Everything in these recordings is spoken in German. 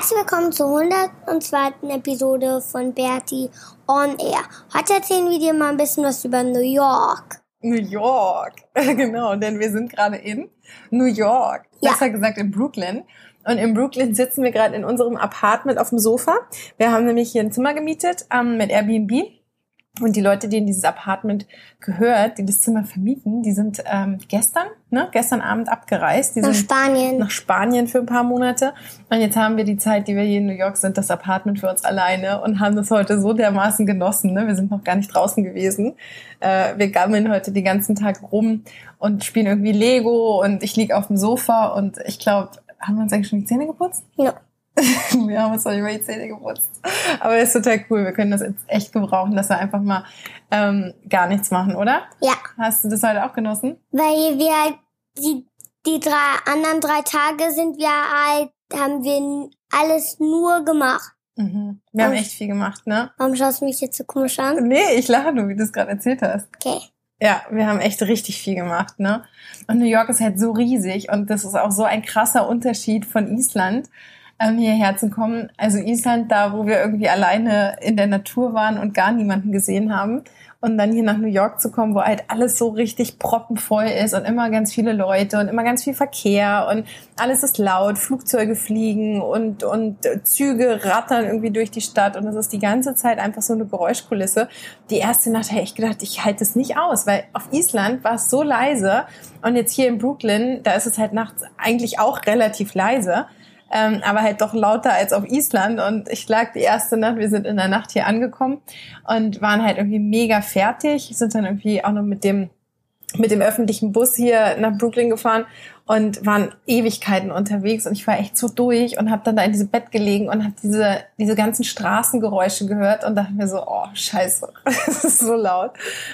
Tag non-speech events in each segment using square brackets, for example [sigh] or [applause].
Herzlich willkommen zur 102. Episode von Bertie on Air. Heute erzählen wir dir mal ein bisschen was über New York. New York, [laughs] genau, denn wir sind gerade in New York, Ja. besser gesagt in Brooklyn. Und in Brooklyn sitzen wir gerade in unserem Apartment auf dem Sofa. Wir haben nämlich hier ein Zimmer gemietet ähm, mit Airbnb. Und die Leute, die in dieses Apartment gehört, die das Zimmer vermieten, die sind ähm, gestern, ne, gestern Abend abgereist. Die Nach sind Spanien. nach Spanien für ein paar Monate. Und jetzt haben wir die Zeit, die wir hier in New York sind, das Apartment für uns alleine und haben das heute so dermaßen genossen. Ne? Wir sind noch gar nicht draußen gewesen. Äh, wir gammeln heute den ganzen Tag rum und spielen irgendwie Lego und ich lieg auf dem Sofa und ich glaube, haben wir uns eigentlich schon die Zähne geputzt? Ja. [laughs] wir haben uns noch nicht mal die Zähne geputzt. Aber ist total cool. Wir können das jetzt echt gebrauchen, dass wir einfach mal ähm, gar nichts machen, oder? ja, Hast du das heute auch genossen? weil wir halt die, die drei anderen drei Tage sind wir halt, haben wir alles nur gemacht. Mhm. Wir haben Und- echt viel gemacht, ne? Warum schaust du mich jetzt so komisch an? Nee, ich lache nur, wie du es gerade erzählt hast. Okay. Ja, wir haben echt richtig viel gemacht, ne? Und New York ist halt so riesig und das ist auch so ein krasser Unterschied von Island, ähm, hierher zu kommen. Also Island, da wo wir irgendwie alleine in der Natur waren und gar niemanden gesehen haben. Und dann hier nach New York zu kommen, wo halt alles so richtig proppenvoll ist und immer ganz viele Leute und immer ganz viel Verkehr und alles ist laut, Flugzeuge fliegen und, und Züge rattern irgendwie durch die Stadt und es ist die ganze Zeit einfach so eine Geräuschkulisse. Die erste Nacht habe ich gedacht, ich halte es nicht aus, weil auf Island war es so leise und jetzt hier in Brooklyn, da ist es halt nachts eigentlich auch relativ leise. Ähm, aber halt doch lauter als auf Island. Und ich lag die erste Nacht, wir sind in der Nacht hier angekommen und waren halt irgendwie mega fertig, sind dann irgendwie auch noch mit dem mit dem öffentlichen Bus hier nach Brooklyn gefahren und waren Ewigkeiten unterwegs und ich war echt so durch und habe dann da in diesem Bett gelegen und habe diese diese ganzen Straßengeräusche gehört und dachte mir so, oh Scheiße, [laughs] das ist so laut.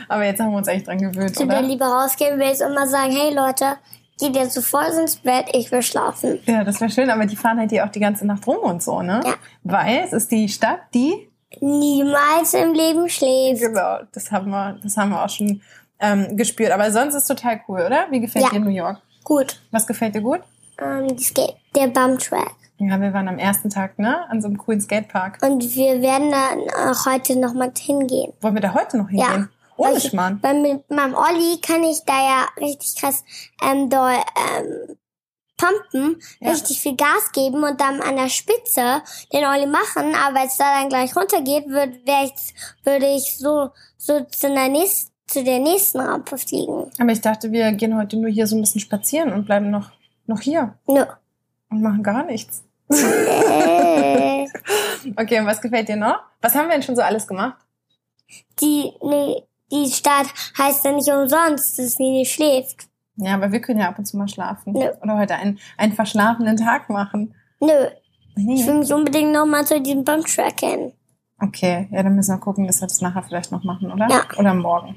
Aber jetzt haben wir uns eigentlich dran gewöhnt, oder? dir lieber rausgehen willst und mal sagen, hey Leute, geht jetzt sofort ins Bett, ich will schlafen. Ja, das wäre schön, aber die fahren halt hier auch die ganze Nacht rum und so, ne? Ja. Weil es ist die Stadt, die Niemals im Leben schläft. Genau, das haben wir, das haben wir auch schon ähm, gespürt. Aber sonst ist total cool, oder? Wie gefällt Ja. dir New York? Gut. Was gefällt dir gut? Ähm, die Skate, der Bumtrack. Ja, wir waren am ersten Tag, ne? An so einem coolen Skatepark. Und wir werden dann auch heute noch mal hingehen. Wollen wir da heute noch hingehen? Weil Ohne ich- Schmarrn. Mit meinem Olli kann ich da ja richtig krass ähm, doll ähm, pumpen, Ja. richtig viel Gas geben und dann an der Spitze den Olli machen, aber als da dann gleich runtergeht, würd, ich, würde ich so, so zu der nächsten, zu der nächsten Rampe fliegen. Aber ich dachte, wir gehen heute nur hier so ein bisschen spazieren und bleiben noch, noch hier Nö. und machen gar nichts. [laughs] Okay, und was gefällt dir noch? Was haben wir denn schon so alles gemacht? die, nee, die Stadt heißt ja nicht umsonst, dass sie nicht schläft. Ja, aber wir können ja ab und zu mal schlafen. Nö. Oder heute einen, einen verschlafenen Tag machen. Nö. Nee. Ich will mich unbedingt noch mal zu diesem Bumtrack hin. Okay, ja, dann müssen wir gucken, dass wir das nachher vielleicht noch machen, oder? Ja. Oder morgen.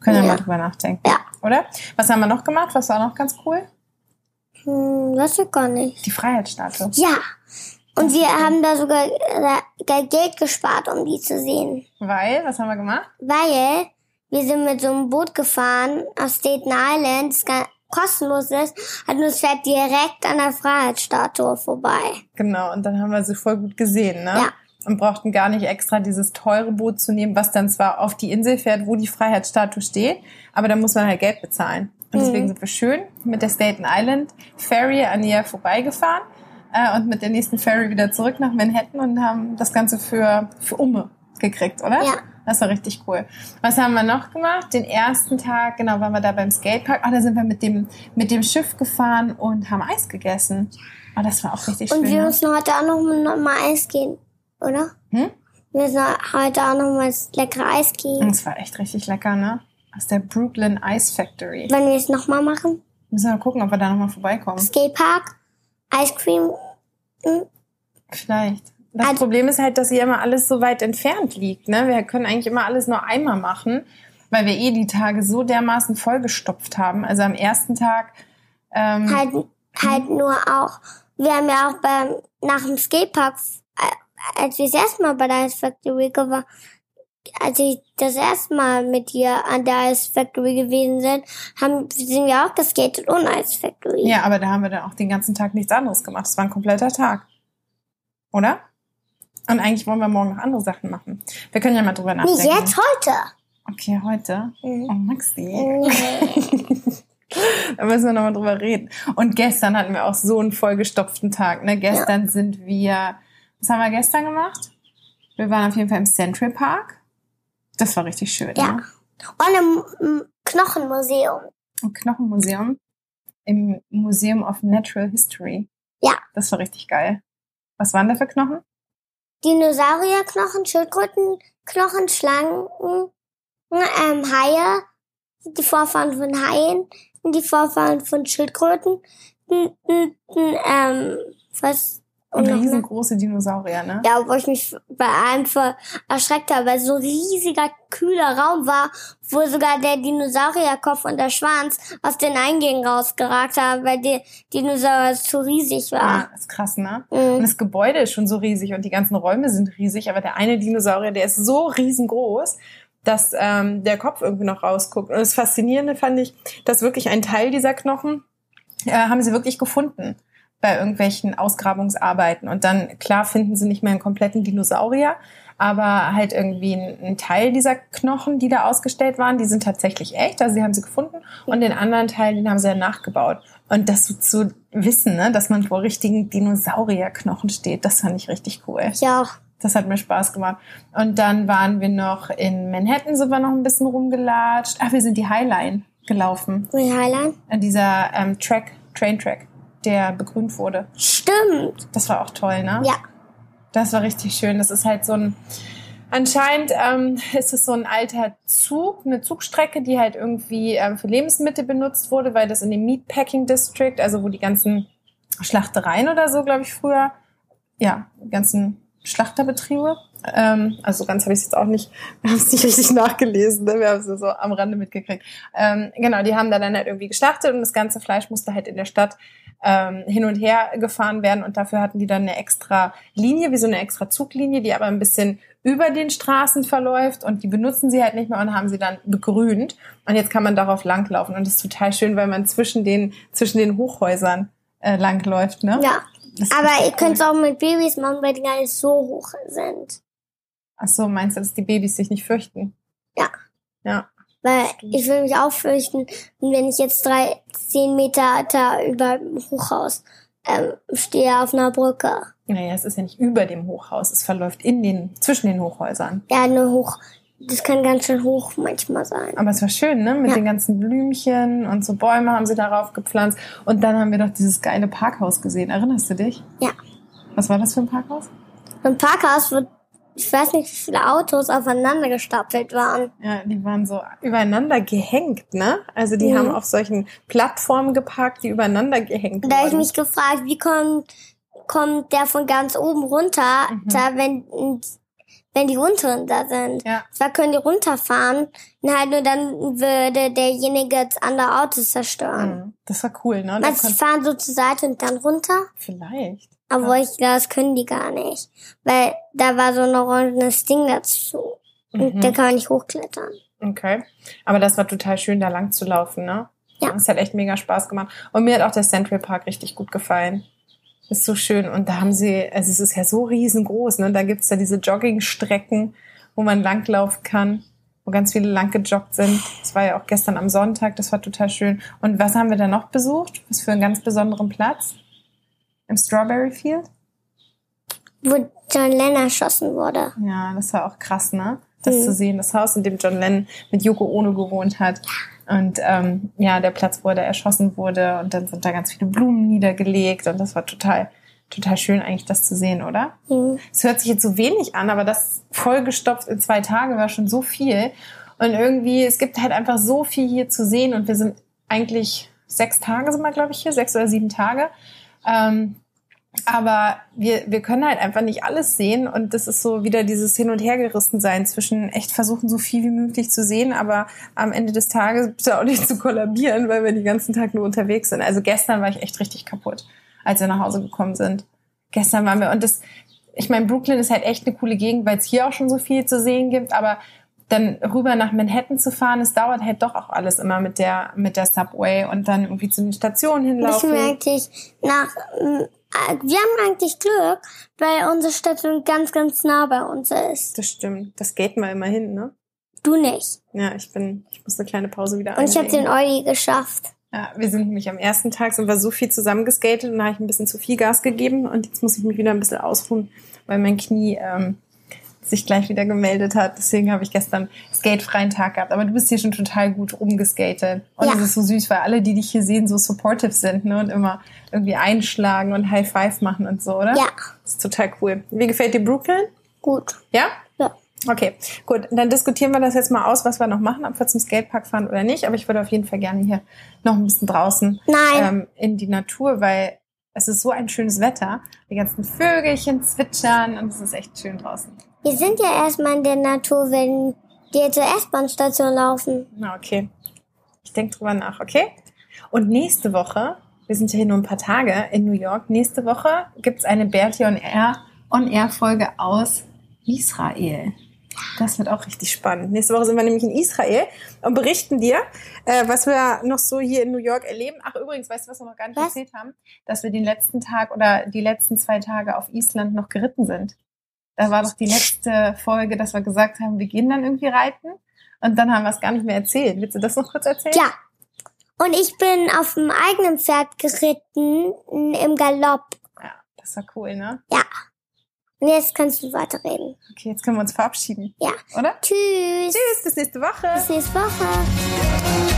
Können wir Ja. mal drüber nachdenken. Ja. Oder? Was haben wir noch gemacht? Was war noch ganz cool? Hm, weiß ich gar nicht. Die Freiheitsstatue. Ja. Und wir haben da sogar äh, Geld gespart, um die zu sehen. Weil, was haben wir gemacht? Weil wir sind mit so einem Boot gefahren auf Staten Island, das kostenlos ist, nur es fährt direkt an der Freiheitsstatue vorbei. Genau, und dann haben wir sie voll gut gesehen, ne? Ja. Und brauchten gar nicht extra dieses teure Boot zu nehmen, was dann zwar auf die Insel fährt, wo die Freiheitsstatue steht, aber da muss man halt Geld bezahlen. Und deswegen Mhm. sind wir schön mit der Staten Island Ferry an ihr vorbeigefahren äh, und mit der nächsten Ferry wieder zurück nach Manhattan und haben das Ganze für, für Umme gekriegt, oder? Ja. Das war richtig cool. Was haben wir noch gemacht? Den ersten Tag, genau, waren wir da beim Skatepark. Ah, da sind wir mit dem, mit dem Schiff gefahren und haben Eis gegessen. Ah, das war auch richtig Und schön. wir ne? müssen heute auch noch noch mal Eis gehen, oder? Hm? Wir müssen heute auch noch mal leckere Eis gehen. Das war echt richtig lecker, ne? Aus der Brooklyn Ice Factory. Wenn wir es noch mal machen. Müssen wir mal gucken, ob wir da nochmal vorbeikommen. Skatepark, Ice Cream. hm, Vielleicht. Das Also- Problem ist halt, dass hier immer alles so weit entfernt liegt. Ne? Wir können eigentlich immer alles nur einmal machen, weil wir eh die Tage so dermaßen vollgestopft haben. Also am ersten Tag, ähm, Halt, halt nur auch. Wir haben ja auch beim, nach dem Skatepark, äh, als wir das erste Mal bei der Ice Factory war, als ich das erste Mal mit dir an der Ice Factory gewesen sind, haben, sind wir auch geskatet ohne Ice Factory. ja, aber da haben wir dann auch den ganzen Tag nichts anderes gemacht. Das war ein kompletter Tag. Oder? Und eigentlich wollen wir morgen noch andere Sachen machen. Wir können ja mal drüber Nicht nachdenken. jetzt, heute. Okay, heute. Mhm. Oh, Maxi. Nee. [laughs] Da müssen wir nochmal drüber reden. Und gestern hatten wir auch so einen vollgestopften Tag. Ne? Gestern sind wir, was haben wir gestern gemacht? Wir waren auf jeden Fall im Central Park. Das war richtig schön. Ja. Ne? Und im Knochenmuseum. Im Knochenmuseum. Im Museum of Natural History. Ja. Das war richtig geil. Was waren da für Knochen? Dinosaurierknochen, Schildkrötenknochen, Schlangen, ähm, Haie, die Vorfahren von Haien, die Vorfahren von Schildkröten, ähm, was, Und riesengroße Dinosaurier, ne? ja, wo ich mich bei einem erschreckt habe, weil so ein riesiger, kühler Raum war, wo sogar der Dinosaurierkopf und der Schwanz aus den Eingängen rausgeragt haben, weil die Dinosaurier zu riesig Ja, war. ist krass, ne? Und Mhm. das Gebäude ist schon so riesig und die ganzen Räume sind riesig, aber der eine Dinosaurier, der ist so riesengroß, dass ähm, der Kopf irgendwie noch rausguckt. Und das Faszinierende fand ich, dass wirklich ein Teil dieser Knochen äh, haben sie wirklich gefunden bei irgendwelchen Ausgrabungsarbeiten. Und dann, klar, finden sie nicht mehr einen kompletten Dinosaurier, aber halt irgendwie ein, ein Teil dieser Knochen, die da ausgestellt waren, die sind tatsächlich echt. Also sie haben sie gefunden. Und den anderen Teil, den haben sie ja nachgebaut. Und das so zu wissen, ne, dass man vor richtigen Dinosaurierknochen steht, das fand ich richtig cool. Ja, Das hat mir Spaß gemacht. Und dann waren wir noch in Manhattan, sind wir noch ein bisschen rumgelatscht. Ach, wir sind die Highline gelaufen. wie Highline? An dieser ähm, Track, Train Track, der begrünt wurde. Stimmt. Das war auch toll, ne? Ja. Das war richtig schön. Das ist halt so ein, anscheinend ähm, ist es so ein alter Zug, eine Zugstrecke, die halt irgendwie ähm, für Lebensmittel benutzt wurde, weil das in dem Meatpacking District, also wo die ganzen Schlachtereien oder so, glaube ich, früher, ja, die ganzen Schlachterbetriebe. Ähm, also ganz habe ich es jetzt auch nicht, [laughs] wir haben es nicht richtig nachgelesen, ne? wir haben es so am Rande mitgekriegt. Ähm, genau, die haben da dann halt irgendwie geschlachtet und das ganze Fleisch musste halt in der Stadt ähm, hin und her gefahren werden und dafür hatten die dann eine extra Linie, wie so eine extra Zuglinie, die aber ein bisschen über den Straßen verläuft und die benutzen sie halt nicht mehr und haben sie dann begrünt und jetzt kann man darauf langlaufen und das ist total schön, weil man zwischen den zwischen den Hochhäusern äh, langläuft, ne? Ja. Aber ihr könnt es auch mit Babys machen, weil die gar nicht so hoch sind. Ach so, meinst du, dass die Babys sich nicht fürchten? Ja. Ja. Weil ich will mich auch fürchten, wenn ich jetzt drei, zehn Meter da über dem Hochhaus ähm, stehe auf einer Brücke. Naja, es ist ja nicht über dem Hochhaus, es verläuft in den, zwischen den Hochhäusern. Ja, nur hoch. Das kann ganz schön hoch manchmal sein. Aber es war schön, ne? Mit Ja. den ganzen Blümchen und so Bäume haben sie darauf gepflanzt. Und dann haben wir doch dieses geile Parkhaus gesehen. Erinnerst du dich? Ja. Was war das für ein Parkhaus? Im Parkhaus wird, ich weiß nicht, wie viele Autos aufeinander gestapelt waren. Ja, die waren so übereinander gehängt, ne? Also die Mhm. haben auf solchen Plattformen geparkt, die übereinander gehängt Und da habe ich wurden. mich gefragt, wie kommt, kommt der von ganz oben runter, Mhm. da, wenn, wenn die unteren da sind. Ja. Zwar können die runterfahren, und halt nur dann würde derjenige jetzt andere Autos zerstören. Mhm. Das war cool, ne? Du, die fahren so zur Seite und dann runter? Vielleicht. Aber ich glaube, das können die gar nicht. Weil da war so ein orangenes Ding dazu. Und Mhm. da kann man nicht hochklettern. Okay. Aber das war total schön, da lang zu laufen, ne? Ja. Das hat echt mega Spaß gemacht. Und mir hat auch der Central Park richtig gut gefallen. Ist so schön. Und da haben sie, also es ist ja so riesengroß, ne? Da gibt's ja diese Joggingstrecken, wo man langlaufen kann, wo ganz viele lang gejoggt sind. Das war ja auch gestern am Sonntag, das war total schön. Und was haben wir da noch besucht? Was für einen ganz besonderen Platz? Im Strawberry Field? Wo John Lennon erschossen wurde. Ja, das war auch krass, ne? das Mhm. zu sehen. Das Haus, in dem John Lennon mit Yoko Ono gewohnt hat. Und ähm, ja, der Platz, wo er da erschossen wurde. Und dann sind da ganz viele Blumen niedergelegt. Und das war total, total schön eigentlich, das zu sehen, oder? Mhm. Es hört sich jetzt so wenig an, aber das vollgestopft in zwei Tagen war schon so viel. Und irgendwie, es gibt halt einfach so viel hier zu sehen. Und wir sind eigentlich sechs Tage sind wir, glaube ich, hier, sechs oder sieben Tage. Ähm, aber wir, wir können halt einfach nicht alles sehen und das ist so wieder dieses Hin- und Hergerissen sein zwischen echt versuchen, so viel wie möglich zu sehen, aber am Ende des Tages [laughs] bitte auch nicht zu kollabieren, weil wir den ganzen Tag nur unterwegs sind. Also gestern war ich echt richtig kaputt, als wir nach Hause gekommen sind. Gestern waren wir und das, ich meine, Brooklyn ist halt echt eine coole Gegend, weil es hier auch schon so viel zu sehen gibt, aber dann rüber nach Manhattan zu fahren, es dauert halt doch auch alles immer mit der mit der Subway und dann irgendwie zu den Stationen hinlaufen. wir eigentlich nach, mm, äh, wir haben eigentlich Glück, weil unsere Station ganz, ganz nah bei uns ist. Das stimmt. Das geht mal immerhin, ne? Du nicht. Ja, ich bin, ich muss eine kleine Pause wieder Und ich habe einlegen. den Olli geschafft. Ja, wir sind nämlich am ersten Tag sind wir so viel zusammengeskatet und da habe ich ein bisschen zu viel Gas gegeben und jetzt muss ich mich wieder ein bisschen ausruhen, weil mein Knie ähm, sich gleich wieder gemeldet hat. Deswegen habe ich gestern skatefreien Tag gehabt. Aber du bist hier schon total gut rumgeskatet. Und Ja. es ist so süß, weil alle, die dich hier sehen, so supportive sind ne? und immer irgendwie einschlagen und High Five machen und so, oder? Ja, Das ist total cool. Wie gefällt dir Brooklyn? gut. Ja? Ja. Okay, gut. Dann diskutieren wir das jetzt mal aus, was wir noch machen, ob wir zum Skatepark fahren oder nicht. Aber ich würde auf jeden Fall gerne hier noch ein bisschen draußen Nein. ähm, in die Natur, weil es ist so ein schönes Wetter. Die ganzen Vögelchen zwitschern und es ist echt schön draußen. Wir sind ja erstmal in der Natur, wenn wir zur S-Bahn-Station laufen. Na, okay. Ich denke drüber nach, okay? Und nächste Woche, wir sind ja hier nur ein paar Tage in New York, nächste Woche gibt's eine Bertie on Air, on Air Folge aus Israel. Das wird auch richtig spannend. Nächste Woche sind wir nämlich in Israel und berichten dir, äh, was wir noch so hier in New York erleben. Ach, übrigens, weißt du, was wir noch gar nicht Was? erzählt haben? Dass wir den letzten Tag oder die letzten zwei Tage auf Island noch geritten sind. Da war doch die letzte Folge, dass wir gesagt haben, wir gehen dann irgendwie reiten. Und dann haben wir es gar nicht mehr erzählt. Willst du das noch kurz erzählen? Ja. Und ich bin auf dem eigenen Pferd geritten, im Galopp. Ja, das war cool, ne? Ja. Und jetzt kannst du weiterreden. Okay, jetzt können wir uns verabschieden. Ja. Oder? Tschüss. Tschüss, bis nächste Woche. Bis nächste Woche.